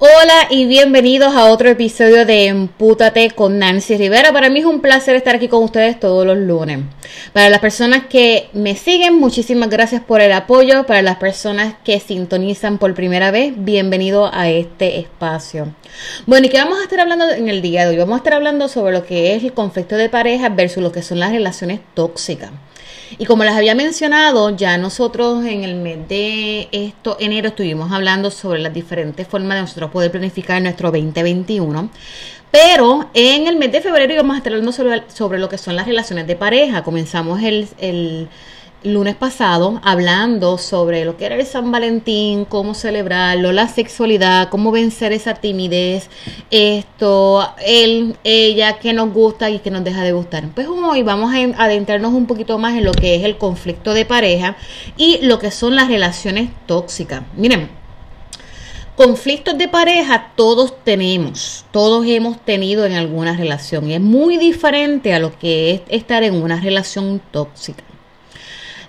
Hola y bienvenidos a otro episodio de Empútate con Nancy Rivera. Para mí es un placer estar aquí con ustedes todos los lunes. Para las personas que me siguen, muchísimas gracias por el apoyo. Para las personas que sintonizan por primera vez, bienvenido a este espacio. Bueno, ¿y qué vamos a estar hablando en el día de hoy? Vamos a estar hablando sobre lo que es el conflicto de pareja versus lo que son las relaciones tóxicas. Y como les había mencionado, ya nosotros en el mes de esto, enero, estuvimos hablando sobre las diferentes formas de nosotros poder planificar nuestro 2021. Pero en el mes de febrero íbamos a estar hablando sobre, sobre lo que son las relaciones de pareja. Comenzamos el, el lunes pasado hablando sobre lo que era el San Valentín, cómo celebrarlo, la sexualidad, cómo vencer esa timidez, esto, él, ella, que nos gusta y que nos deja de gustar. Pues hoy vamos a adentrarnos un poquito más en lo que es el conflicto de pareja y lo que son las relaciones tóxicas. Miren, Conflictos de pareja todos tenemos, todos hemos tenido en alguna relación y es muy diferente a lo que es estar en una relación tóxica.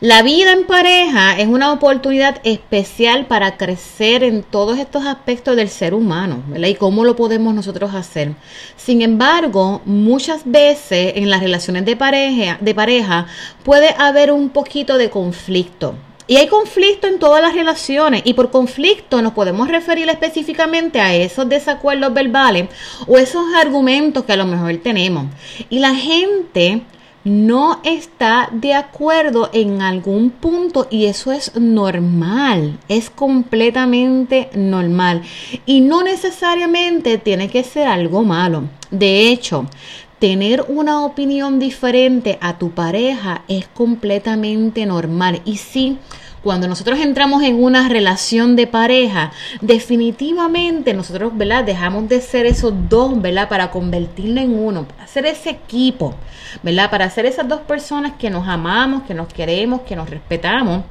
La vida en pareja es una oportunidad especial para crecer en todos estos aspectos del ser humano, ¿verdad? Y cómo lo podemos nosotros hacer. Sin embargo, muchas veces en las relaciones de pareja, de puede haber un poquito de conflicto. Y hay conflicto en todas las relaciones y por conflicto nos podemos referir específicamente a esos desacuerdos verbales o esos argumentos que a lo mejor tenemos. Y la gente no está de acuerdo en algún punto y eso es normal, es completamente normal y no necesariamente tiene que ser algo malo. De hecho, tener una opinión diferente a tu pareja es completamente normal y sí, cuando nosotros entramos en una relación de pareja, definitivamente nosotros, ¿verdad? Dejamos de ser esos dos, ¿verdad? Para convertirlo en uno, para ser ese equipo, ¿verdad? Para ser esas dos personas que nos amamos, que nos queremos, que nos respetamos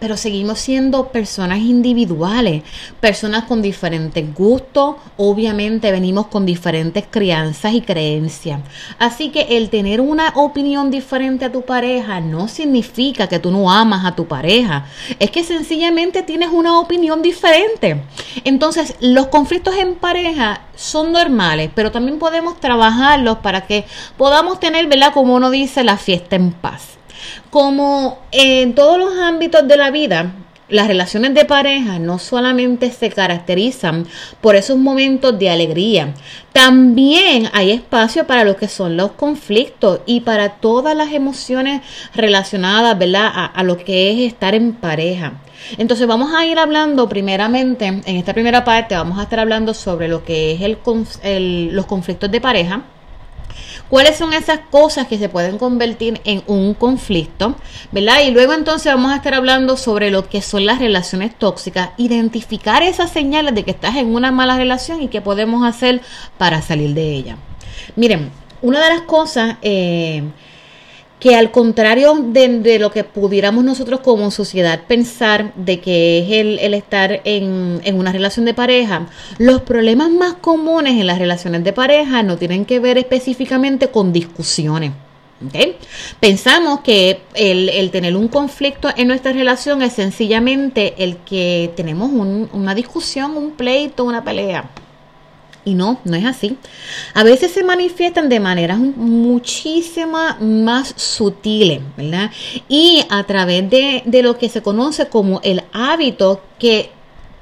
pero seguimos siendo personas individuales, personas con diferentes gustos, obviamente venimos con diferentes crianzas y creencias. Así que el tener una opinión diferente a tu pareja no significa que tú no amas a tu pareja, es que sencillamente tienes una opinión diferente. Entonces, los conflictos en pareja son normales, pero también podemos trabajarlos para que podamos tener, ¿verdad? Como uno dice, la fiesta en paz. Como en todos los ámbitos de la vida, las relaciones de pareja no solamente se caracterizan por esos momentos de alegría, también hay espacio para lo que son los conflictos y para todas las emociones relacionadas ¿verdad? A, lo que es estar en pareja. Entonces vamos a ir hablando primeramente, en esta primera parte vamos a estar hablando sobre lo que es el, los conflictos de pareja cuáles son esas cosas que se pueden convertir en un conflicto, ¿verdad? Y luego entonces vamos a estar hablando sobre lo que son las relaciones tóxicas, identificar esas señales de que estás en una mala relación y qué podemos hacer para salir de ella. Miren, una de las cosas... Eh, que al contrario de, lo que pudiéramos nosotros como sociedad pensar de que es el, estar en, en, una relación de pareja, los problemas más comunes en las relaciones de pareja no tienen que ver específicamente con discusiones. Pensamos que el, el, tener un conflicto en nuestra relación es sencillamente el que tenemos una discusión, un pleito, una pelea. Y no, no es así. A veces se manifiestan de maneras muchísimo más sutiles, ¿verdad? Y a través de, de lo que se conoce como el hábito que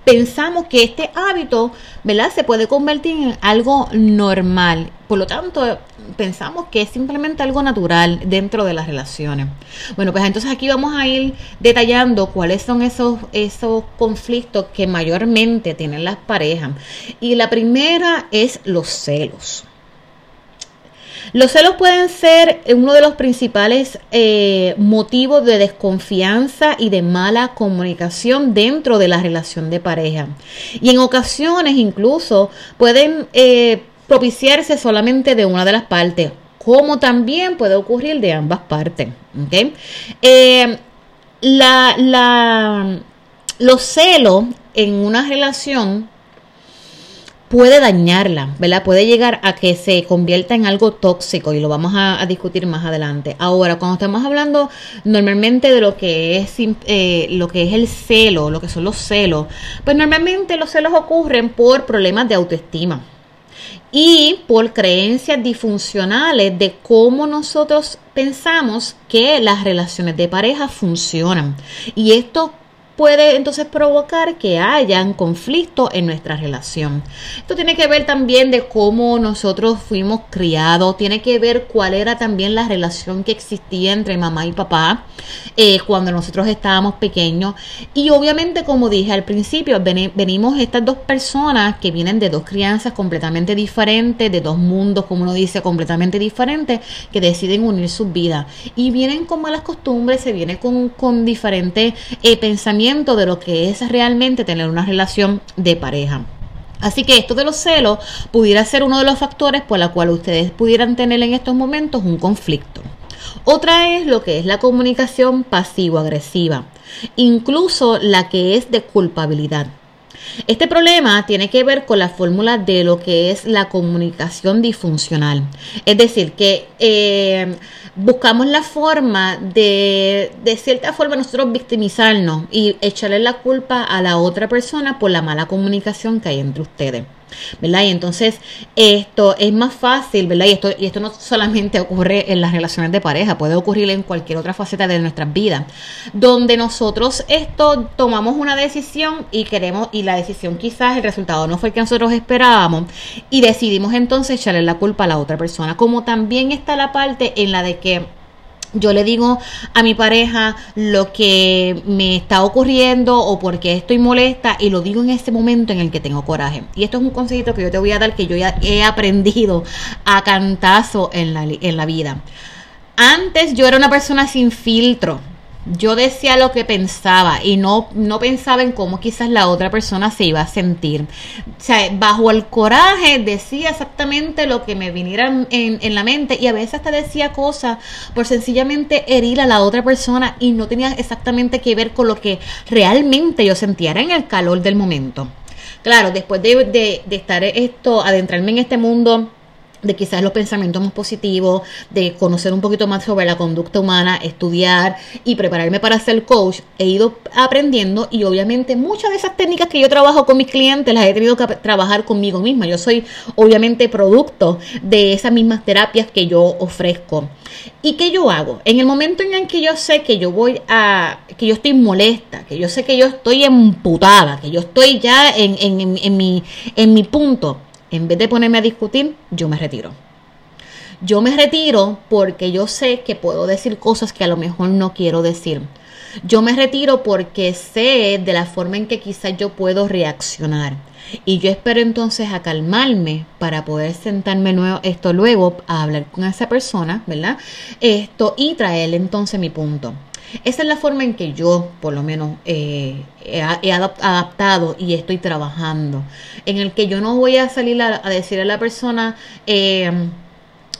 pensamos que este hábito, ¿verdad? Se puede convertir en algo normal. Por lo tanto, pensamos que es simplemente algo natural dentro de las relaciones. Bueno, pues entonces aquí vamos a ir detallando cuáles son esos, esos conflictos que mayormente tienen las parejas. Y la primera es los celos. Los celos pueden ser uno de los principales eh, motivos de desconfianza y de mala comunicación dentro de la relación de pareja. Y en ocasiones incluso pueden eh, propiciarse solamente de una de las partes, como también puede ocurrir de ambas partes. Eh, la, los celos en una relación puede dañarla, ¿verdad? Puede llegar a que se convierta en algo tóxico y lo vamos a, discutir más adelante. Ahora, cuando estamos hablando normalmente de lo que es eh, lo que es el celo, lo que son los celos, pues normalmente los celos ocurren por problemas de autoestima y por creencias disfuncionales de cómo nosotros pensamos que las relaciones de pareja funcionan. Y esto puede entonces provocar que hayan conflictos en nuestra relación. Esto tiene que ver también de cómo nosotros fuimos criados, tiene que ver cuál era también la relación que existía entre mamá y papá eh, cuando nosotros estábamos pequeños. Y obviamente, como dije al principio, venimos estas dos personas que vienen de dos crianzas completamente diferentes, de dos mundos, como uno dice, completamente diferentes, que deciden unir sus vidas. Y vienen con malas costumbres, se viene con, con diferentes eh, pensamientos de lo que es realmente tener una relación de pareja. Así que esto de los celos pudiera ser uno de los factores por la cual ustedes pudieran tener en estos momentos un conflicto. Otra es lo que es la comunicación pasivo-agresiva, incluso la que es de culpabilidad. Este problema tiene que ver con la fórmula de lo que es la comunicación disfuncional. Es decir, que eh, buscamos la forma de, de cierta forma, nosotros victimizarnos y echarle la culpa a la otra persona por la mala comunicación que hay entre ustedes. ¿Verdad? Y entonces esto es más fácil, ¿verdad? Y esto, y esto no solamente ocurre en las relaciones de pareja, puede ocurrir en cualquier otra faceta de nuestras vidas, donde nosotros esto tomamos una decisión y queremos, y la decisión quizás el resultado no fue el que nosotros esperábamos, y decidimos entonces echarle la culpa a la otra persona, como también está la parte en la de que yo le digo a mi pareja lo que me está ocurriendo o por qué estoy molesta y lo digo en ese momento en el que tengo coraje. Y esto es un consejito que yo te voy a dar que yo ya he aprendido a cantazo en la, en la vida. Antes yo era una persona sin filtro yo decía lo que pensaba y no, no pensaba en cómo quizás la otra persona se iba a sentir. O sea, bajo el coraje decía exactamente lo que me viniera en, en la mente y a veces hasta decía cosas por sencillamente herir a la otra persona y no tenía exactamente que ver con lo que realmente yo sentía, en el calor del momento. Claro, después de, de, de estar esto, adentrarme en este mundo de quizás los pensamientos más positivos, de conocer un poquito más sobre la conducta humana, estudiar y prepararme para ser coach, he ido aprendiendo y obviamente muchas de esas técnicas que yo trabajo con mis clientes las he tenido que trabajar conmigo misma. Yo soy obviamente producto de esas mismas terapias que yo ofrezco. ¿Y qué yo hago? En el momento en el que yo sé que yo voy a, que yo estoy molesta, que yo sé que yo estoy emputada, que yo estoy ya en, en, en mi, en mi punto, en vez de ponerme a discutir, yo me retiro. Yo me retiro porque yo sé que puedo decir cosas que a lo mejor no quiero decir. Yo me retiro porque sé de la forma en que quizás yo puedo reaccionar. Y yo espero entonces a calmarme para poder sentarme nuevo, esto luego a hablar con esa persona, ¿verdad? Esto y traerle entonces mi punto. Esa es la forma en que yo, por lo menos, eh, he, adaptado y estoy trabajando. En el que yo no voy a salir a, decirle a la persona eh,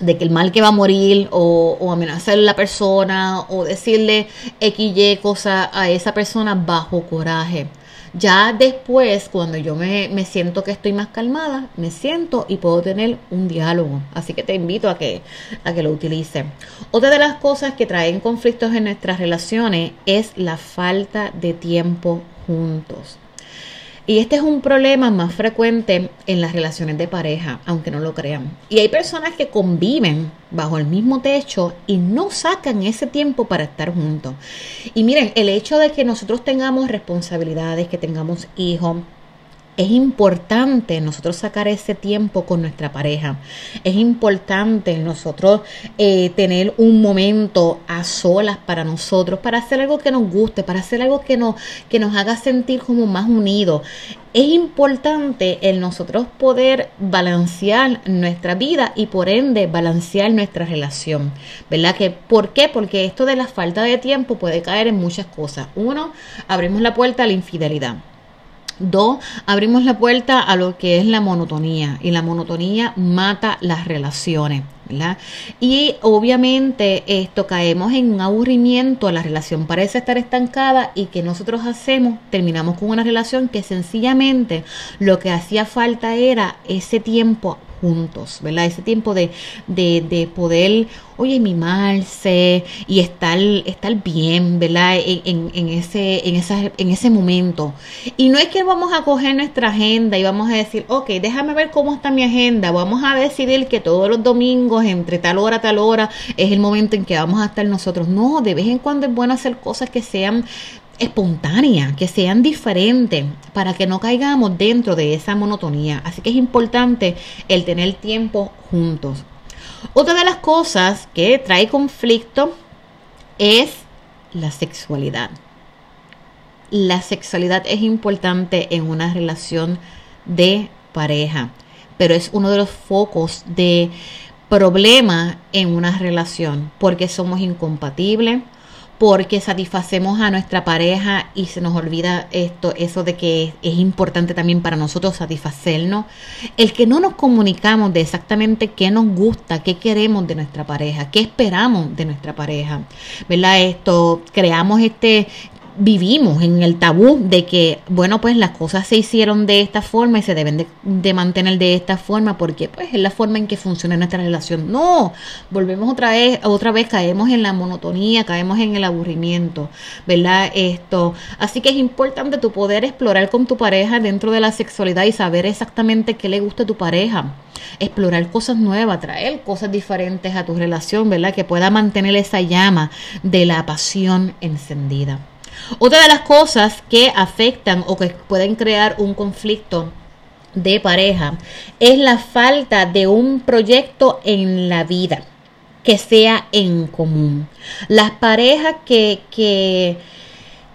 de que el mal que va a morir o, o amenazar a la persona o decirle X, Y cosa a esa persona bajo coraje. Ya después, cuando yo me, siento que estoy más calmada, me siento y puedo tener un diálogo. Así que te invito a que, a que lo utilices. Otra de las cosas que traen conflictos en nuestras relaciones es la falta de tiempo juntos. Y este es un problema más frecuente en las relaciones de pareja, aunque no lo crean. Y hay personas que conviven bajo el mismo techo y no sacan ese tiempo para estar juntos. Y miren, el hecho de que nosotros tengamos responsabilidades, que tengamos hijos, es importante nosotros sacar ese tiempo con nuestra pareja. Es importante nosotros eh, tener un momento a solas para nosotros, para hacer algo que nos guste, para hacer algo que nos, que nos haga sentir como más unidos. Es importante el nosotros poder balancear nuestra vida y por ende balancear nuestra relación. ¿Verdad? Que, ¿Por qué? Porque esto de la falta de tiempo puede caer en muchas cosas. Uno, abrimos la puerta a la infidelidad Dos, abrimos la puerta a lo que es la monotonía y la monotonía mata las relaciones. ¿verdad? Y obviamente esto caemos en un aburrimiento, la relación parece estar estancada y que nosotros hacemos, terminamos con una relación que sencillamente lo que hacía falta era ese tiempo juntos, ¿verdad? Ese tiempo de, de, de poder, oye, mimarse y estar, estar bien, ¿verdad? En, en, ese, en, esa, en ese momento. Y no es que vamos a coger nuestra agenda y vamos a decir, ok, déjame ver cómo está mi agenda, vamos a decidir que todos los domingos, entre tal hora, tal hora, es el momento en que vamos a estar nosotros. No, de vez en cuando es bueno hacer cosas que sean espontánea, que sean diferentes, para que no caigamos dentro de esa monotonía. Así que es importante el tener tiempo juntos. Otra de las cosas que trae conflicto es la sexualidad. La sexualidad es importante en una relación de pareja, pero es uno de los focos de problema en una relación porque somos incompatibles, porque satisfacemos a nuestra pareja y se nos olvida esto, eso de que es, importante también para nosotros satisfacernos. El que no nos comunicamos de exactamente qué nos gusta, qué queremos de nuestra pareja, qué esperamos de nuestra pareja. ¿Verdad? Esto, creamos este vivimos en el tabú de que, bueno, pues las cosas se hicieron de esta forma y se deben de, mantener de esta forma porque pues es la forma en que funciona nuestra relación. No, volvemos otra vez, otra vez caemos en la monotonía, caemos en el aburrimiento, ¿verdad? Esto, así que es importante tu poder explorar con tu pareja dentro de la sexualidad y saber exactamente qué le gusta a tu pareja. Explorar cosas nuevas, traer cosas diferentes a tu relación, ¿verdad? Que pueda mantener esa llama de la pasión encendida. Otra de las cosas que afectan o que pueden crear un conflicto de pareja es la falta de un proyecto en la vida que sea en común. Las parejas que, que,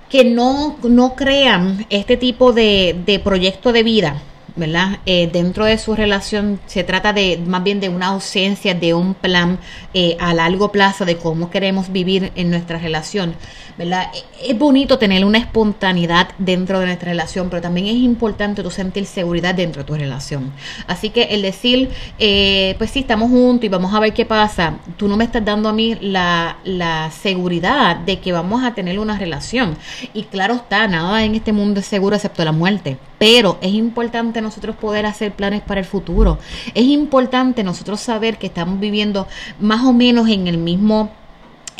que no, no crean este tipo de, de proyecto de vida, ¿verdad? Eh, dentro de su relación se trata de más bien de una ausencia de un plan eh, a largo plazo de cómo queremos vivir en nuestra relación, ¿verdad? Es bonito tener una espontaneidad dentro de nuestra relación, pero también es importante tú sentir seguridad dentro de tu relación. Así que el decir, eh, pues sí, estamos juntos y vamos a ver qué pasa, tú no me estás dando a mí la, la seguridad de que vamos a tener una relación. Y claro está, nada en este mundo es seguro excepto la muerte, pero es importante nosotros poder hacer planes para el futuro. Es importante nosotros saber que estamos viviendo más o menos en el mismo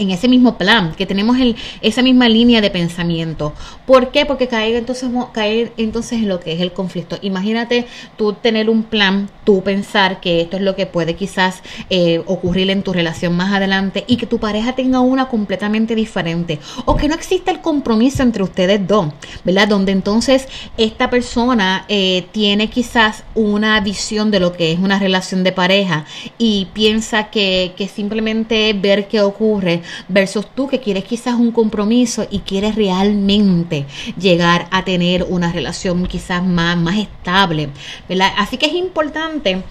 en ese mismo plan, que tenemos el, esa misma línea de pensamiento. ¿Por qué? Porque caer entonces, caer entonces en lo que es el conflicto. Imagínate tú tener un plan, tú pensar que esto es lo que puede quizás eh, ocurrir en tu relación más adelante y que tu pareja tenga una completamente diferente o que no exista el compromiso entre ustedes dos, ¿verdad? Donde entonces esta persona eh, tiene quizás una visión de lo que es una relación de pareja y piensa que, que simplemente ver qué ocurre versus tú que quieres quizás un compromiso y quieres realmente llegar a tener una relación quizás más, más estable, ¿verdad? Así que es importante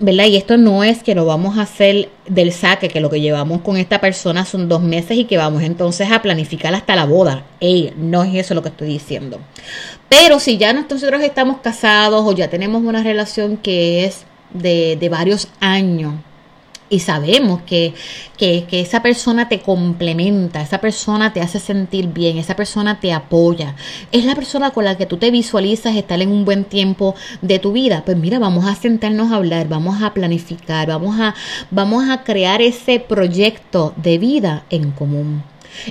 ¿verdad? Y esto no es que lo vamos a hacer del saque, que lo que llevamos con esta persona son dos meses y que vamos entonces a planificar hasta la boda. Ey, no es eso lo que estoy diciendo. Pero si ya nosotros estamos casados o ya tenemos una relación que es de, de varios años, y sabemos que, que, esa persona te complementa, esa persona te hace sentir bien, esa persona te apoya, es la persona con la que tú te visualizas estar en un buen tiempo de tu vida, pues mira, vamos a sentarnos a hablar, vamos a planificar, vamos a, vamos a crear ese proyecto de vida en común.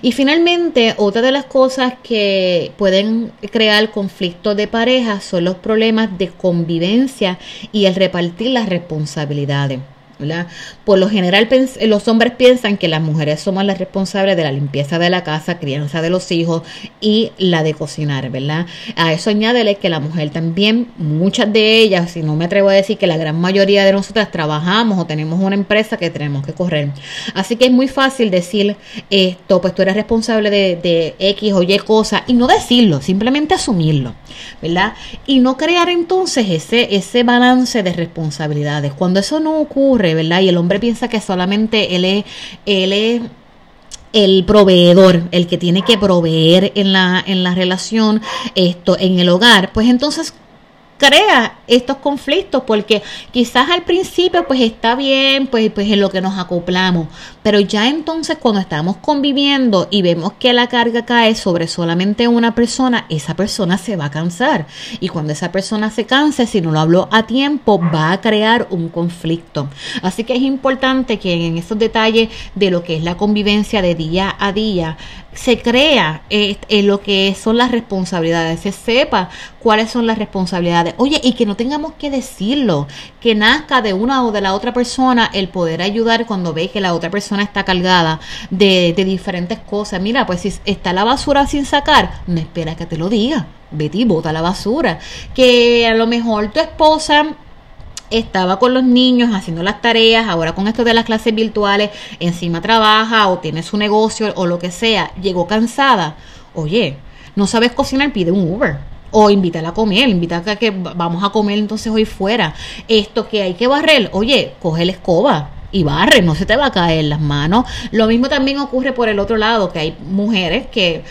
Y finalmente, otra de las cosas que pueden crear conflicto de pareja son los problemas de convivencia y el repartir las responsabilidades. Por lo general los hombres piensan que las mujeres somos las responsables de la limpieza de la casa, crianza de los hijos y la de cocinar, ¿verdad? A eso añádele que la mujer también, muchas de ellas, si no me atrevo a decir que la gran mayoría de nosotras trabajamos o tenemos una empresa que tenemos que correr. Así que es muy fácil decir esto, pues tú eres responsable de, X o Y cosas y no decirlo, simplemente asumirlo, ¿verdad? Y no crear entonces ese, ese balance de responsabilidades. Cuando eso no ocurre, ¿verdad? Y el hombre piensa que solamente él es, el proveedor, el que tiene que proveer en la, en la relación, esto, en el hogar, pues entonces crea estos conflictos porque quizás al principio pues está bien pues pues en lo que nos acoplamos pero ya entonces cuando estamos conviviendo y vemos que la carga cae sobre solamente una persona esa persona se va a cansar y cuando esa persona se canse si no lo habló a tiempo va a crear un conflicto así que es importante que en estos detalles de lo que es la convivencia de día a día se crea eh, en lo que son las responsabilidades, se sepa cuáles son las responsabilidades. Oye, y que no tengamos que decirlo, que nazca de una o de la otra persona el poder ayudar cuando ve que la otra persona está cargada de, de diferentes cosas. Mira, pues si está la basura sin sacar, no espera que te lo diga. Betty, bota la basura. Que a lo mejor tu esposa estaba con los niños haciendo las tareas, ahora con esto de las clases virtuales, encima trabaja o tiene su negocio o lo que sea, llegó cansada, oye, no sabes cocinar, pide un Uber. O invítala a comer, invítala a que vamos a comer entonces hoy fuera. Esto que hay que barrer, oye, coge la escoba, y barre, no se te va a caer las manos. Lo mismo también ocurre por el otro lado, que hay mujeres que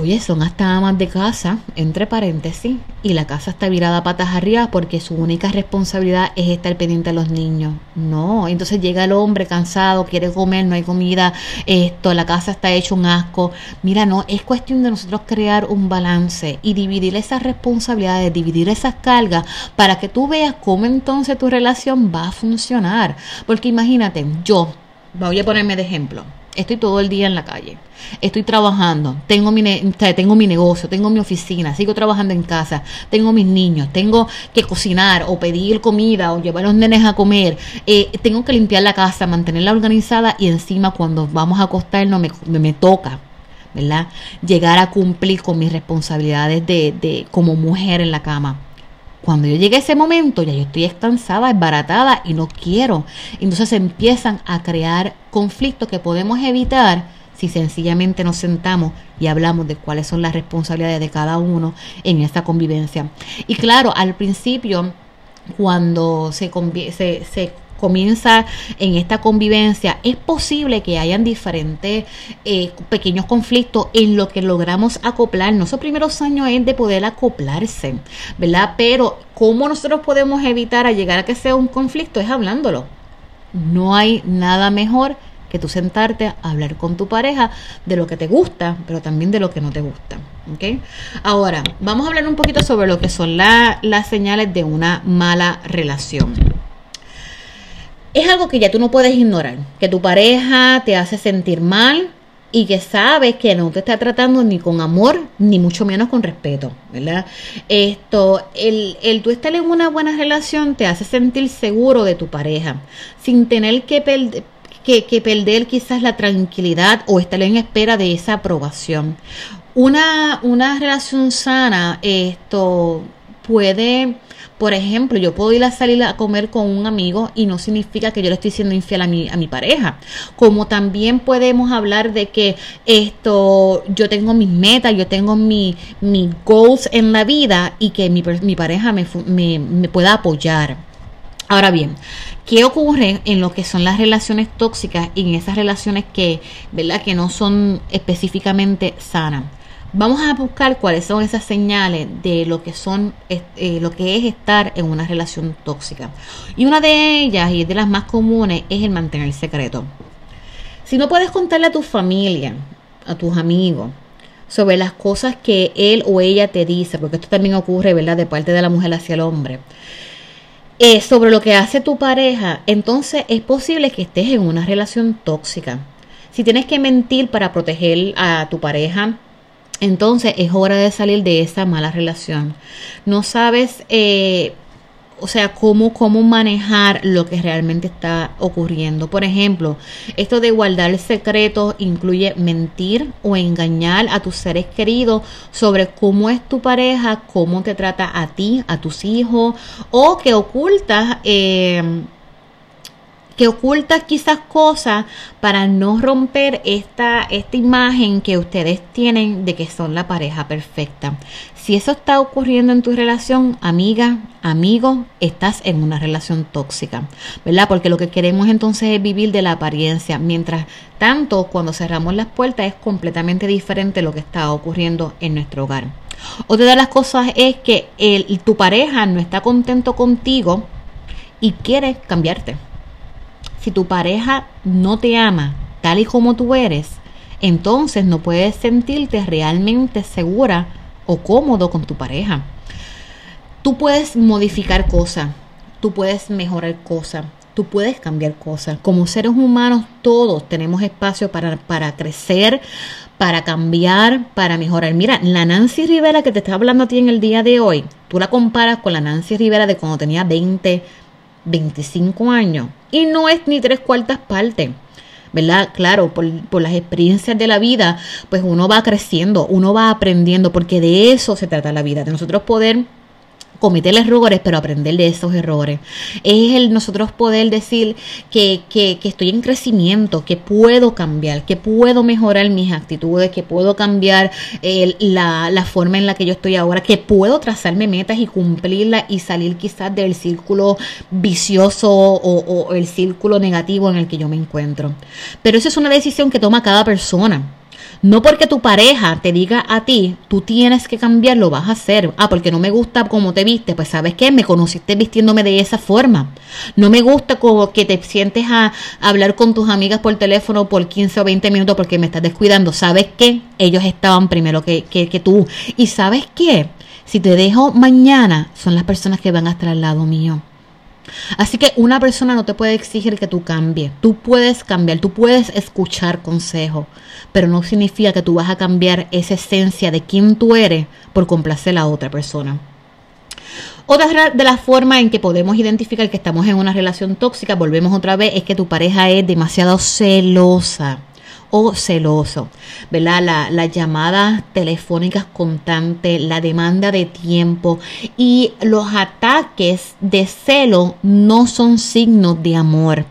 Oye, son hasta amas de casa, entre paréntesis, y la casa está virada patas arriba porque su única responsabilidad es estar pendiente a los niños. No, entonces llega el hombre cansado, quiere comer, no hay comida, esto, la casa está hecho un asco. Mira, no, es cuestión de nosotros crear un balance y dividir esas responsabilidades, dividir esas cargas para que tú veas cómo entonces tu relación va a funcionar. Porque imagínate, yo, voy a ponerme de ejemplo estoy todo el día en la calle, estoy trabajando, tengo mi, tengo mi negocio, tengo mi oficina, sigo trabajando en casa, tengo mis niños, tengo que cocinar o pedir comida o llevar a los nenes a comer, eh, tengo que limpiar la casa, mantenerla organizada y encima cuando vamos a acostarnos me, me toca ¿verdad? Llegar a cumplir con mis responsabilidades de, de, como mujer en la cama. Cuando yo llegue a ese momento, ya yo estoy cansada, esbaratada y no quiero. Entonces empiezan a crear conflictos que podemos evitar si sencillamente nos sentamos y hablamos de cuáles son las responsabilidades de cada uno en esta convivencia. Y claro, al principio, cuando se, se, se comienza en esta convivencia, es posible que hayan diferentes eh, pequeños conflictos en lo que logramos acoplarnos. Esos primeros años es de poder acoplarse, ¿verdad? Pero ¿cómo nosotros podemos evitar llegar a que sea un conflicto? Es hablándolo. No hay nada mejor que tú sentarte a hablar con tu pareja de lo que te gusta, pero también de lo que no te gusta. ¿okay? Ahora, vamos a hablar un poquito sobre lo que son las señales de una mala relación es algo que ya tú no puedes ignorar, que tu pareja te hace sentir mal y que sabes que no te está tratando ni con amor, ni mucho menos con respeto, ¿verdad? Esto, el, el tú estar en una buena relación te hace sentir seguro de tu pareja, sin tener que perder que, que, perder quizás la tranquilidad o estar en espera de esa aprobación. Una, una relación sana, esto puede por ejemplo, yo puedo ir a salir a comer con un amigo y no significa que yo le estoy siendo infiel a mi, a mi pareja. Como también podemos hablar de que esto, yo tengo mis metas, yo tengo mis mi goals en la vida y que mi, mi pareja me, me, me pueda apoyar. Ahora bien, ¿qué ocurre en lo que son las relaciones tóxicas y en esas relaciones que, ¿verdad? que no son específicamente sanas? Vamos a buscar cuáles son esas señales de lo que son eh, lo que es estar en una relación tóxica. Y una de ellas, y de las más comunes, es el mantener secreto. Si no puedes contarle a tu familia, a tus amigos, sobre las cosas que él o ella te dice, porque esto también ocurre, ¿verdad?, de parte de la mujer hacia el hombre, eh, sobre lo que hace tu pareja, entonces es posible que estés en una relación tóxica. Si tienes que mentir para proteger a tu pareja, entonces es hora de salir de esa mala relación. No sabes, eh, o sea, cómo, cómo manejar lo que realmente está ocurriendo. Por ejemplo, esto de guardar secretos incluye mentir o engañar a tus seres queridos sobre cómo es tu pareja, cómo te trata a ti, a tus hijos, o que ocultas... Eh, que oculta quizás cosas para no romper esta, esta imagen que ustedes tienen de que son la pareja perfecta. Si eso está ocurriendo en tu relación, amiga, amigo, estás en una relación tóxica, ¿verdad? Porque lo que queremos entonces es vivir de la apariencia, mientras tanto cuando cerramos las puertas es completamente diferente lo que está ocurriendo en nuestro hogar. Otra de las cosas es que tu pareja no está contento contigo y quiere cambiarte si tu pareja no te ama tal y como tú eres, entonces no puedes sentirte realmente segura o cómodo con tu pareja. Tú puedes modificar cosas, tú puedes mejorar cosas, tú puedes cambiar cosas. Como seres humanos todos tenemos espacio para, para crecer, para cambiar, para mejorar. Mira, la Nancy Rivera que te está hablando a ti en el día de hoy, tú la comparas con la Nancy Rivera de cuando tenía 20, 25 años y no es ni tres cuartas partes. ¿verdad? Claro, por, por, las experiencias de la vida, pues uno va creciendo, uno va aprendiendo, porque de eso se trata la vida, de nosotros poder cometer errores, pero aprender de esos errores. Es el nosotros poder decir que, que, que, estoy en crecimiento, que puedo cambiar, que puedo mejorar mis actitudes, que puedo cambiar la, la, forma en la que yo estoy ahora, que puedo trazarme metas y cumplirlas y salir quizás del círculo vicioso o, o el círculo negativo en el que yo me encuentro. Pero eso es una decisión que toma cada persona. No porque tu pareja te diga a ti, tú tienes que cambiar, lo vas a hacer. Ah, porque no me gusta cómo te viste. Pues sabes qué, me conociste vistiéndome de esa forma. No me gusta como que te sientes a hablar con tus amigas por teléfono por 15 o 20 minutos porque me estás descuidando. ¿Sabes qué? Ellos estaban primero que, que, que tú. Y sabes qué? Si te dejo mañana, son las personas que van a estar al lado mío. Así que una persona no te puede exigir que tú cambies. Tú puedes cambiar, tú puedes escuchar consejos, pero no significa que tú vas a cambiar esa esencia de quién tú eres por complacer a otra persona. Otra de las formas en que podemos identificar que estamos en una relación tóxica, volvemos otra vez, es que tu pareja es demasiado celosa o celoso, ¿verdad? La, las llamadas telefónicas constantes, la demanda de tiempo y los ataques de celo no son signos de amor.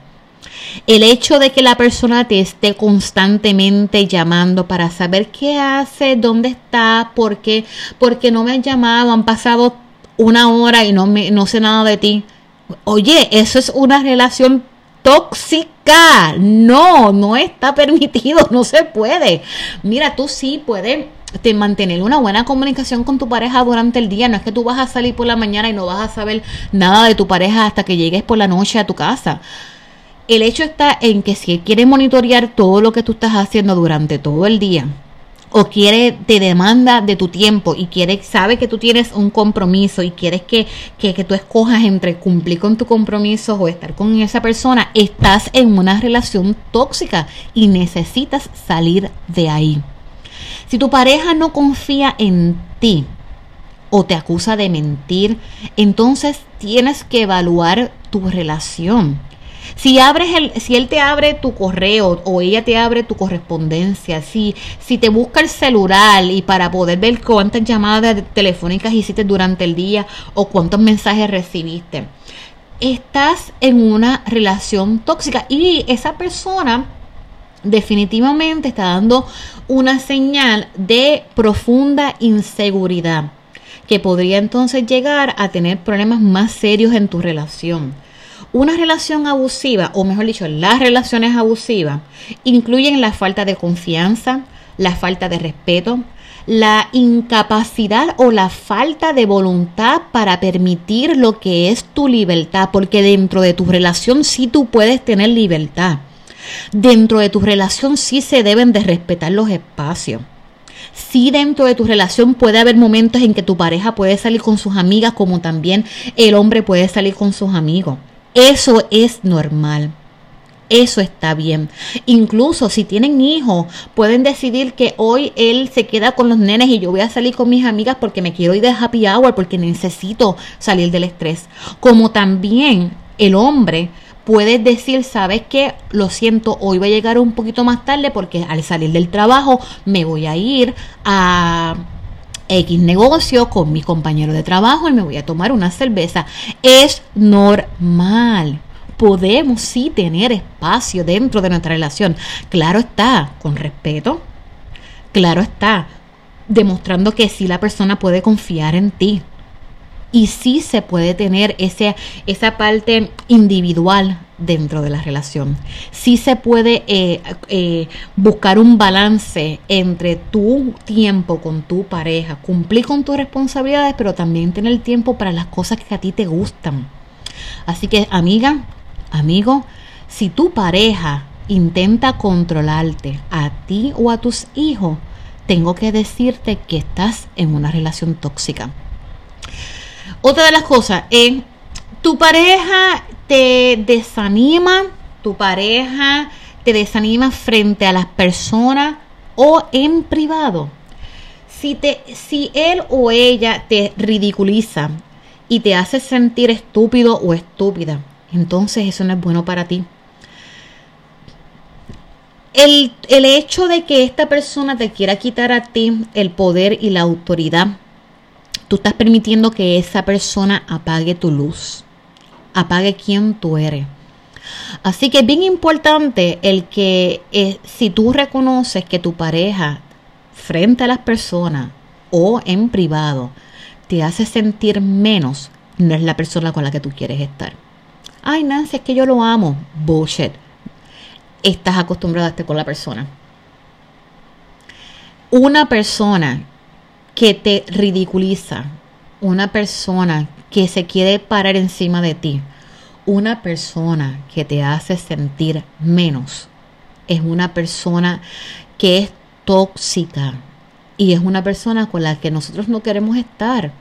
El hecho de que la persona te esté constantemente llamando para saber qué hace, dónde está, por qué, porque no me han llamado, han pasado una hora y no, me, no sé nada de ti. Oye, eso es una relación tóxica. No, no está permitido, no se puede. Mira, tú sí puedes mantener una buena comunicación con tu pareja durante el día. No es que tú vas a salir por la mañana y no vas a saber nada de tu pareja hasta que llegues por la noche a tu casa. El hecho está en que si él quiere monitorear todo lo que tú estás haciendo durante todo el día, o quiere, te demanda de tu tiempo y quiere, sabe que tú tienes un compromiso y quieres que, que, que, tú escojas entre cumplir con tu compromiso o estar con esa persona, estás en una relación tóxica y necesitas salir de ahí. Si tu pareja no confía en ti o te acusa de mentir, entonces tienes que evaluar tu relación si abres el, si él te abre tu correo o ella te abre tu correspondencia, si, si te busca el celular y para poder ver cuántas llamadas telefónicas hiciste durante el día o cuántos mensajes recibiste, estás en una relación tóxica y esa persona definitivamente está dando una señal de profunda inseguridad que podría entonces llegar a tener problemas más serios en tu relación. Una relación abusiva, o mejor dicho, las relaciones abusivas, incluyen la falta de confianza, la falta de respeto, la incapacidad o la falta de voluntad para permitir lo que es tu libertad, porque dentro de tu relación sí tú puedes tener libertad. Dentro de tu relación sí se deben de respetar los espacios. Sí dentro de tu relación puede haber momentos en que tu pareja puede salir con sus amigas como también el hombre puede salir con sus amigos. Eso es normal. Eso está bien. Incluso si tienen hijos, pueden decidir que hoy él se queda con los nenes y yo voy a salir con mis amigas porque me quiero ir de happy hour, porque necesito salir del estrés. Como también el hombre puede decir, sabes qué, lo siento, hoy voy a llegar un poquito más tarde porque al salir del trabajo me voy a ir a X negocio con mi compañero de trabajo y me voy a tomar una cerveza. Es normal. podemos sí tener espacio dentro de nuestra relación. Claro está, con respeto. Claro está, demostrando que sí la persona puede confiar en ti. Y sí se puede tener ese, esa parte individual dentro de la relación. Sí se puede eh, eh, buscar un balance entre tu tiempo con tu pareja, cumplir con tus responsabilidades, pero también tener tiempo para las cosas que a ti te gustan. Así que amiga, amigo, si tu pareja intenta controlarte a ti o a tus hijos, tengo que decirte que estás en una relación tóxica. Otra de las cosas es, tu pareja te desanima, tu pareja te desanima frente a las personas o en privado. Si, te, si él o ella te ridiculiza y te hace sentir estúpido o estúpida, entonces eso no es bueno para ti. El, el, hecho de que esta persona te quiera quitar a ti el poder y la autoridad, tú estás permitiendo que esa persona apague tu luz, apague quien tú eres. Así que es bien importante el que eh, si tú reconoces que tu pareja frente a las personas o en privado te hace sentir menos, no es la persona con la que tú quieres estar. Ay, Nancy, es que yo lo amo. Bullshit. Estás acostumbrado a estar con la persona. Una persona que te ridiculiza, una persona que se quiere parar encima de ti, una persona que te hace sentir menos, es una persona que es tóxica. Y es una persona con la que nosotros no queremos estar.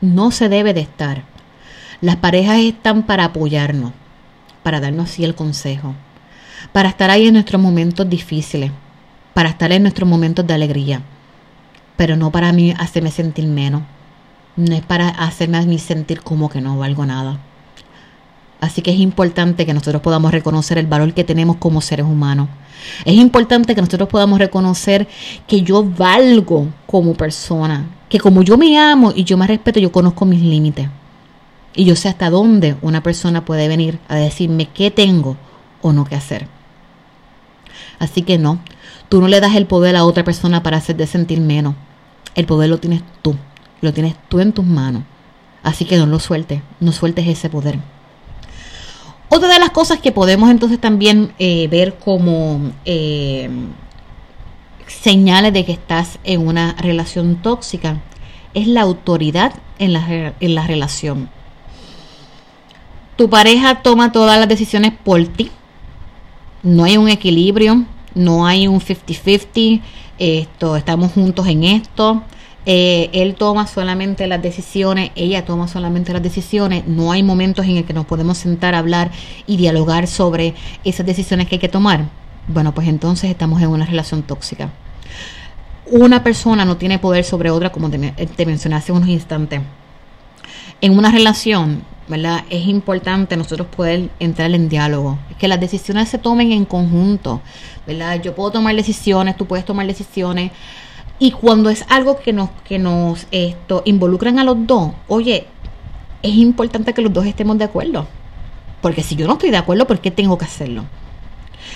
No se debe de estar. Las parejas están para apoyarnos, para darnos así el consejo, para estar ahí en nuestros momentos difíciles, para estar en nuestros momentos de alegría, pero no para mí hacerme sentir menos, no es para hacerme a mí sentir como que no valgo nada. Así que es importante que nosotros podamos reconocer el valor que tenemos como seres humanos. Es importante que nosotros podamos reconocer que yo valgo como persona, que como yo me amo y yo me respeto, yo conozco mis límites. Y yo sé hasta dónde una persona puede venir a decirme qué tengo o no que hacer. Así que no, tú no le das el poder a otra persona para hacerte sentir menos. El poder lo tienes tú, lo tienes tú en tus manos. Así que no lo sueltes, no sueltes ese poder. Otra de las cosas que podemos entonces también eh, ver como eh, señales de que estás en una relación tóxica es la autoridad en la, en la relación. Tu pareja toma todas las decisiones por ti. No hay un equilibrio, no hay un 50-50. Esto, estamos juntos en esto. Eh, él toma solamente las decisiones, ella toma solamente las decisiones. No hay momentos en el que nos podemos sentar a hablar y dialogar sobre esas decisiones que hay que tomar. Bueno, pues entonces estamos en una relación tóxica una persona no tiene poder sobre otra, como te, mencioné hace unos instantes. En una relación, ¿verdad? Es importante nosotros poder entrar en diálogo, que las decisiones se tomen en conjunto, ¿verdad? Yo puedo tomar decisiones, tú puedes tomar decisiones. Y cuando es algo que nos, que nos esto, involucran a los dos, oye, es importante que los dos estemos de acuerdo. Porque si yo no estoy de acuerdo, ¿por qué tengo que hacerlo?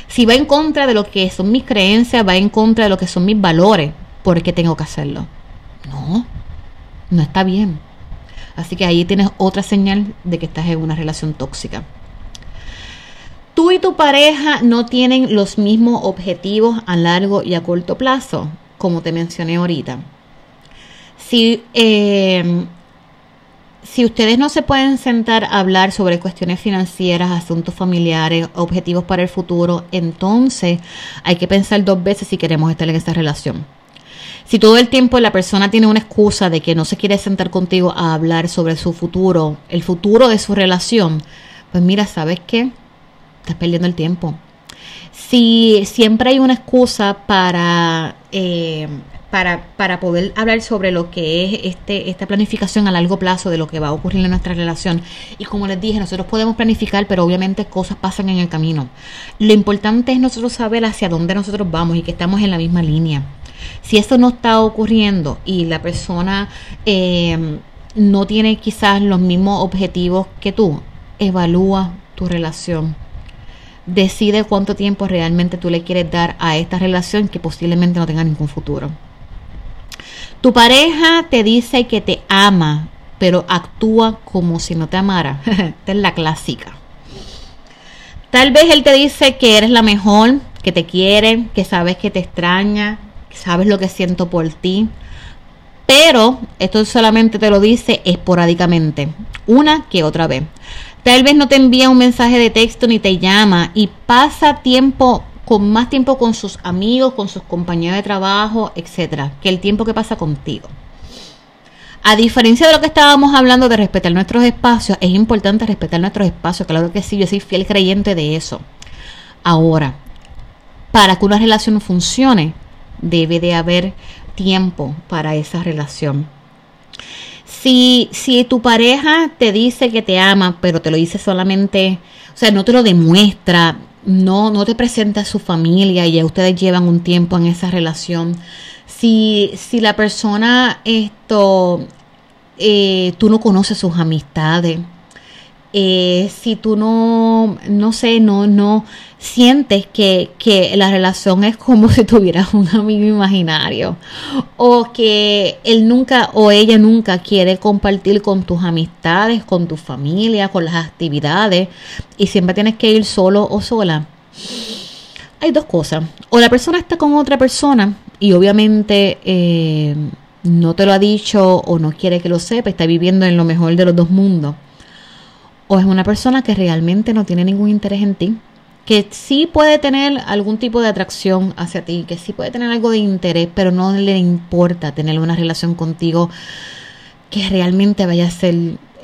Si va en contra de lo que son mis creencias, va en contra de lo que son mis valores, ¿por qué tengo que hacerlo? No, no está bien. Así que ahí tienes otra señal de que estás en una relación tóxica. Tú y tu pareja no tienen los mismos objetivos a largo y a corto plazo, como te mencioné ahorita. Si, eh, si ustedes no se pueden sentar a hablar sobre cuestiones financieras, asuntos familiares, objetivos para el futuro, entonces hay que pensar dos veces si queremos estar en esta relación. Si todo el tiempo la persona tiene una excusa de que no se quiere sentar contigo a hablar sobre su futuro, el futuro de su relación, pues mira, ¿sabes qué? Estás perdiendo el tiempo. Si siempre hay una excusa para, eh, para, para poder hablar sobre lo que es este, esta planificación a largo plazo de lo que va a ocurrir en nuestra relación. Y como les dije, nosotros podemos planificar, pero obviamente cosas pasan en el camino. Lo importante es nosotros saber hacia dónde nosotros vamos y que estamos en la misma línea. Si eso no está ocurriendo y la persona eh, no tiene quizás los mismos objetivos que tú, evalúa tu relación. Decide cuánto tiempo realmente tú le quieres dar a esta relación que posiblemente no tenga ningún futuro. Tu pareja te dice que te ama, pero actúa como si no te amara. Esta es la clásica. Tal vez él te dice que eres la mejor, que te quiere, que sabes que te extraña, sabes lo que siento por ti. Pero esto solamente te lo dice esporádicamente, una que otra vez. Tal vez no te envía un mensaje de texto ni te llama y pasa tiempo con más tiempo con sus amigos, con sus compañeros de trabajo, etcétera, que el tiempo que pasa contigo. A diferencia de lo que estábamos hablando de respetar nuestros espacios, es importante respetar nuestros espacios, claro que sí, yo soy fiel creyente de eso. Ahora, para que una relación funcione, debe de haber tiempo para esa relación. Si, si tu pareja te dice que te ama, pero te lo dice solamente, o sea, no te lo demuestra, no, no te presenta a su familia y ya ustedes llevan un tiempo en esa relación. Si, si la persona esto, eh, tú no conoces sus amistades, eh, si tú no, no sé, no, no sientes que, que, la relación es como si tuvieras un amigo imaginario o que él nunca o ella nunca quiere compartir con tus amistades, con tu familia, con las actividades y siempre tienes que ir solo o sola. Hay dos cosas. O la persona está con otra persona y obviamente eh, no te lo ha dicho o no quiere que lo sepa, está viviendo en lo mejor de los dos mundos o es una persona que realmente no tiene ningún interés en ti, que sí puede tener algún tipo de atracción hacia ti, que sí puede tener algo de interés, pero no le importa tener una relación contigo que realmente vaya a ser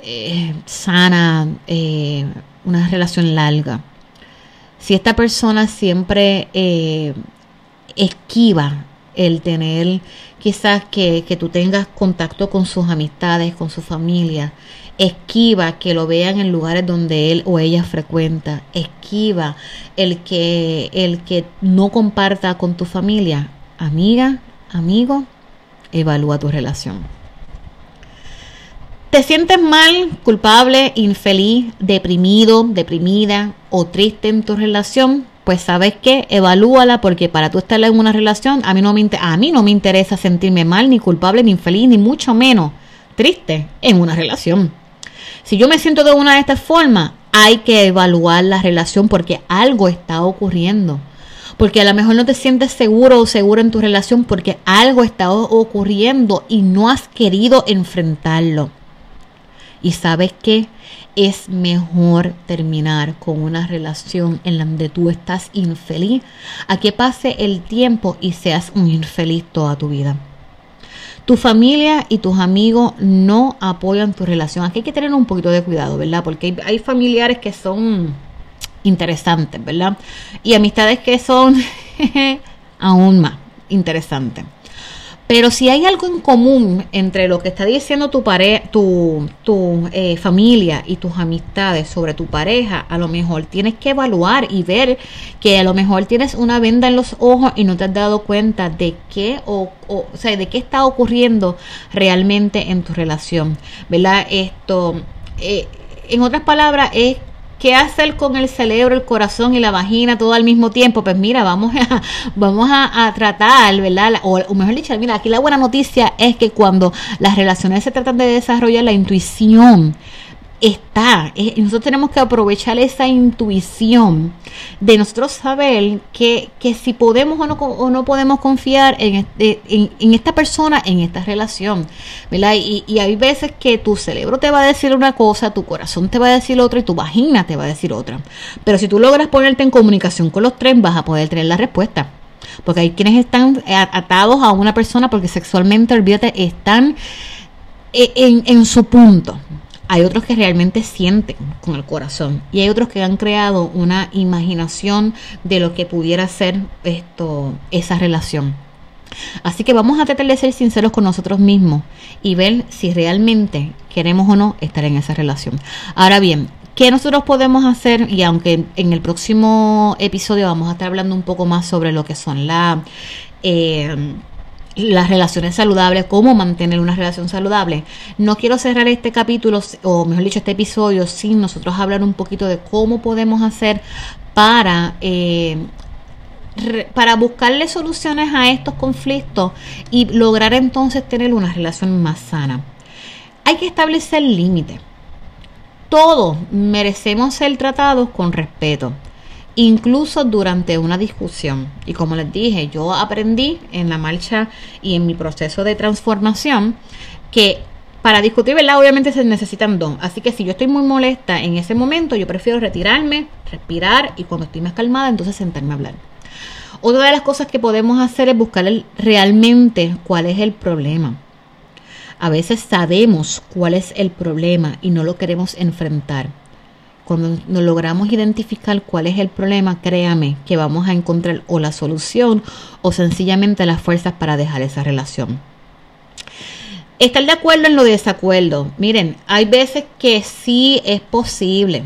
eh, sana, eh, una relación larga. Si esta persona siempre eh, esquiva el tener quizás que, que tú tengas contacto con sus amistades, con su familia, esquiva que lo vean en lugares donde él o ella frecuenta, esquiva el que el que no comparta con tu familia, amiga, amigo, evalúa tu relación. ¿Te sientes mal, culpable, infeliz, deprimido, deprimida o triste en tu relación? Pues sabes qué, evalúala porque para tú estar en una relación, a no me, a mí no me interesa sentirme mal, ni culpable, ni infeliz, ni mucho menos triste en una relación. Si yo me siento de una de estas formas, hay que evaluar la relación porque algo está ocurriendo. Porque a lo mejor no te sientes seguro o seguro en tu relación porque algo está ocurriendo y no has querido enfrentarlo. Y sabes que es mejor terminar con una relación en la donde tú estás infeliz a que pase el tiempo y seas un infeliz toda tu vida. Tu familia y tus amigos no apoyan tu relación. Aquí hay que tener un poquito de cuidado, ¿verdad? Porque hay, familiares que son interesantes, ¿verdad? Y amistades que son aún más interesantes. Pero si hay algo en común entre lo que está diciendo tu pareja, tu, tu eh, familia y tus amistades sobre tu pareja, a lo mejor tienes que evaluar y ver que a lo mejor tienes una venda en los ojos y no te has dado cuenta de qué o, o, sea, de qué está ocurriendo realmente en tu relación, ¿verdad? Esto, eh, en otras palabras, es ¿Qué hacer con el cerebro, el corazón y la vagina todo al mismo tiempo? Pues mira, vamos a, vamos a, tratar, ¿verdad? O, o, mejor dicho, mira, aquí la buena noticia es que cuando las relaciones se tratan de desarrollar la intuición, está. Y nosotros tenemos que aprovechar esa intuición de nosotros saber que, que si podemos o no, o no podemos confiar en, en, en, esta persona, en esta relación. ¿verdad? Y, y, hay veces que tu cerebro te va a decir una cosa, tu corazón te va a decir otra y tu vagina te va a decir otra. Pero si tú logras ponerte en comunicación con los tres, vas a poder tener la respuesta. Porque hay quienes están atados a una persona porque sexualmente, olvídate, están eh, en, en su punto hay otros que realmente sienten con el corazón y hay otros que han creado una imaginación de lo que pudiera ser esto, esa relación. Así que vamos a tratar de ser sinceros con nosotros mismos y ver si realmente queremos o no estar en esa relación. Ahora bien, ¿qué nosotros podemos hacer? Y aunque en el próximo episodio vamos a estar hablando un poco más sobre lo que son la... Eh, las relaciones saludables, cómo mantener una relación saludable. No quiero cerrar este capítulo, o mejor dicho, este episodio, sin nosotros hablar un poquito de cómo podemos hacer para, eh, para buscarle soluciones a estos conflictos y lograr entonces tener una relación más sana. Hay que establecer límites. Todos merecemos ser tratados con respeto incluso durante una discusión. Y como les dije, yo aprendí en la marcha y en mi proceso de transformación que para discutir, ¿verdad? Obviamente se necesitan dos. Así que si yo estoy muy molesta en ese momento, yo prefiero retirarme, respirar y cuando estoy más calmada, entonces sentarme a hablar. Otra de las cosas que podemos hacer es buscar realmente cuál es el problema. A veces sabemos cuál es el problema y no lo queremos enfrentar. Cuando nos logramos identificar cuál es el problema, créame que vamos a encontrar o la solución o sencillamente las fuerzas para dejar esa relación. Estar de acuerdo en lo de desacuerdo. Miren, hay veces que sí es posible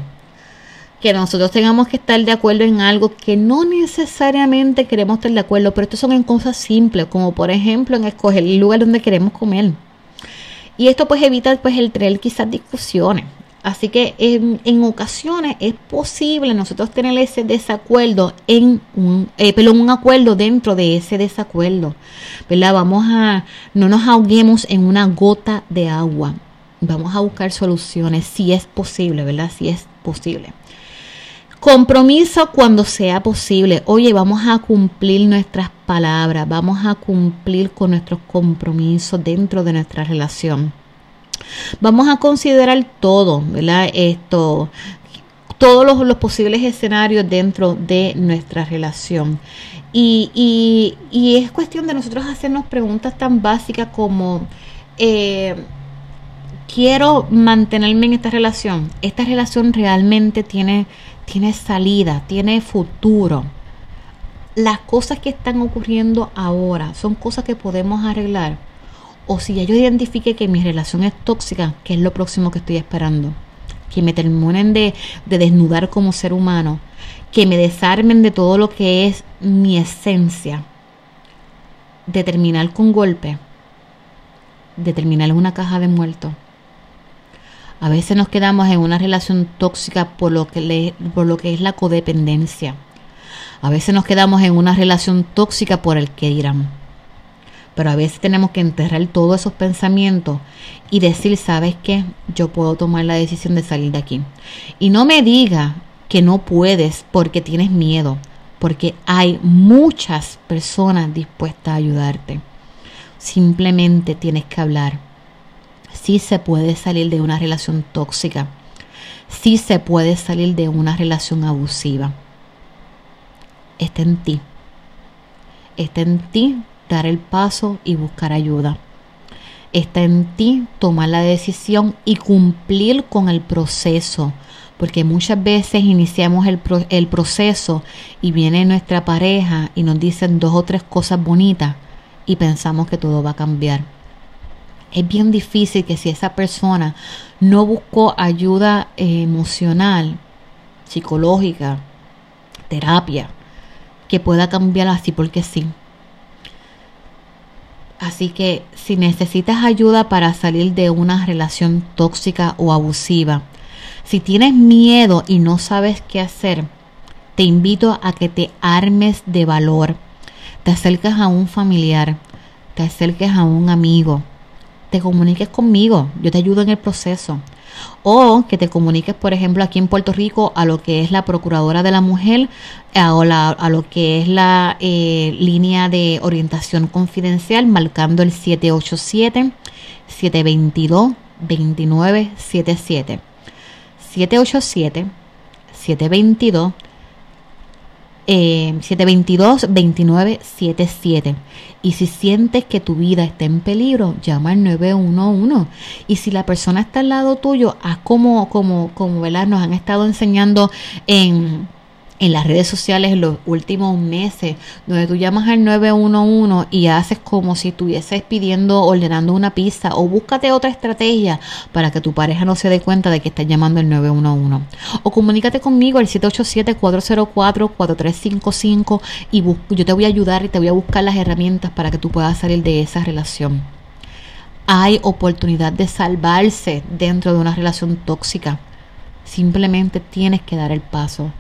que nosotros tengamos que estar de acuerdo en algo que no necesariamente queremos estar de acuerdo, pero esto son en cosas simples, como por ejemplo en escoger el lugar donde queremos comer. Y esto pues evita pues el tener quizás discusiones. Así que en, ocasiones es posible nosotros tener ese desacuerdo en eh, pero un acuerdo dentro de ese desacuerdo, ¿verdad? Vamos a, no nos ahoguemos en una gota de agua. Vamos a buscar soluciones si es posible, ¿verdad? Si es posible. Compromiso cuando sea posible. Oye, vamos a cumplir nuestras palabras, vamos a cumplir con nuestros compromisos dentro de nuestra relación. Vamos a considerar todo, ¿verdad? Esto, todos los, posibles escenarios dentro de nuestra relación. Y, es cuestión de nosotros hacernos preguntas tan básicas como, eh, quiero mantenerme en esta relación. Esta relación realmente tiene, tiene salida, tiene futuro. Las cosas que están ocurriendo ahora son cosas que podemos arreglar o si ya yo identifique que mi relación es tóxica, ¿qué es lo próximo que estoy esperando? Que me terminen de, desnudar como ser humano, que me desarmen de todo lo que es mi esencia, de terminar con golpe, de terminar en una caja de muertos. A veces nos quedamos en una relación tóxica por lo que, por lo que es la codependencia. A veces nos quedamos en una relación tóxica por el que dirán pero a veces tenemos que enterrar todos esos pensamientos y decir, ¿sabes qué? Yo puedo tomar la decisión de salir de aquí. Y no me diga que no puedes porque tienes miedo, porque hay muchas personas dispuestas a ayudarte. Simplemente tienes que hablar. Sí se puede salir de una relación tóxica. Sí se puede salir de una relación abusiva. Está en ti. Está en ti dar el paso y buscar ayuda. Está en ti tomar la decisión y cumplir con el proceso, porque muchas veces iniciamos el, el proceso y viene nuestra pareja y nos dicen dos o tres cosas bonitas y pensamos que todo va a cambiar. Es bien difícil que si esa persona no buscó ayuda emocional, psicológica, terapia, que pueda cambiar así porque sí. Así que si necesitas ayuda para salir de una relación tóxica o abusiva, si tienes miedo y no sabes qué hacer, te invito a que te armes de valor, te acerques a un familiar, te acerques a un amigo, te comuniques conmigo, yo te ayudo en el proceso o que te comuniques, por ejemplo, aquí en Puerto Rico a lo que es la Procuradora de la Mujer eh, o a lo que es la eh, línea de orientación confidencial marcando el 787-722-2977. 787-722 eh, 722-2977. Y si sientes que tu vida está en peligro, llama al 911. Y si la persona está al lado tuyo, haz como, como, como ¿verdad? nos han estado enseñando en, en las redes sociales en los últimos meses, donde tú llamas al 911 y haces como si estuvieses pidiendo, ordenando una pizza, o búscate otra estrategia para que tu pareja no se dé cuenta de que estás llamando al 911. O comunícate conmigo al 787-404-4355 y yo te voy a ayudar y te voy a buscar las herramientas para que tú puedas salir de esa relación. Hay oportunidad de salvarse dentro de una relación tóxica. Simplemente tienes que dar el paso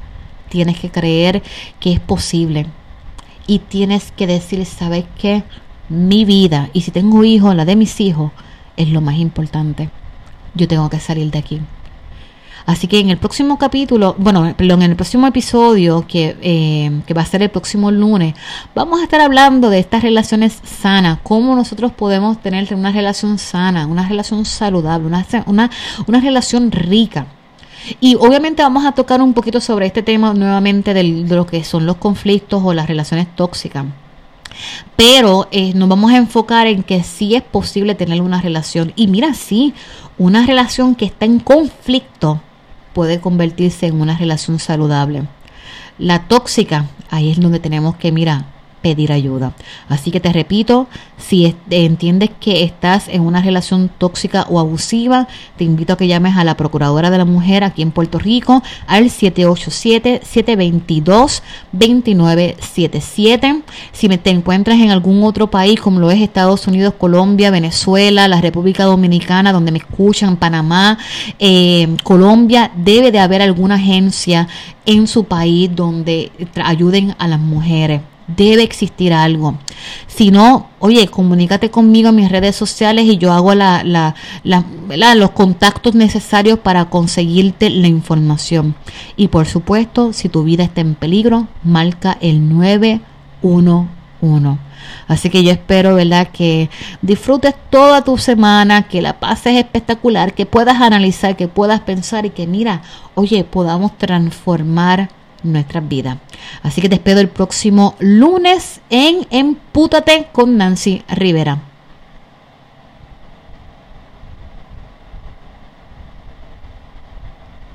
tienes que creer que es posible. Y tienes que decir, ¿sabes qué? Mi vida, y si tengo hijos, la de mis hijos, es lo más importante. Yo tengo que salir de aquí. Así que en el próximo capítulo, bueno, perdón, en el próximo episodio, que, eh, que va a ser el próximo lunes, vamos a estar hablando de estas relaciones sanas, cómo nosotros podemos tener una relación sana, una relación saludable, una, una, una relación rica. Y obviamente vamos a tocar un poquito sobre este tema nuevamente de lo que son los conflictos o las relaciones tóxicas. Pero eh, nos vamos a enfocar en que sí es posible tener una relación. Y mira, sí, una relación que está en conflicto puede convertirse en una relación saludable. La tóxica, ahí es donde tenemos que, mirar pedir ayuda. Así que te repito, si entiendes que estás en una relación tóxica o abusiva, te invito a que llames a la Procuradora de la Mujer aquí en Puerto Rico al 787-722-2977. Si te encuentras en algún otro país como lo es Estados Unidos, Colombia, Venezuela, la República Dominicana, donde me escuchan, Panamá, eh, Colombia, debe de haber alguna agencia en su país donde ayuden a las mujeres debe existir algo. Si no, oye, comunícate conmigo en mis redes sociales y yo hago la, la, los contactos necesarios para conseguirte la información. Y por supuesto, si tu vida está en peligro, marca el 911. Así que yo espero, ¿verdad?, que disfrutes toda tu semana, que la pases espectacular, que puedas analizar, que puedas pensar y que, mira, oye, podamos transformar nuestras vidas. Así que te espero el próximo lunes en Empútate con Nancy Rivera.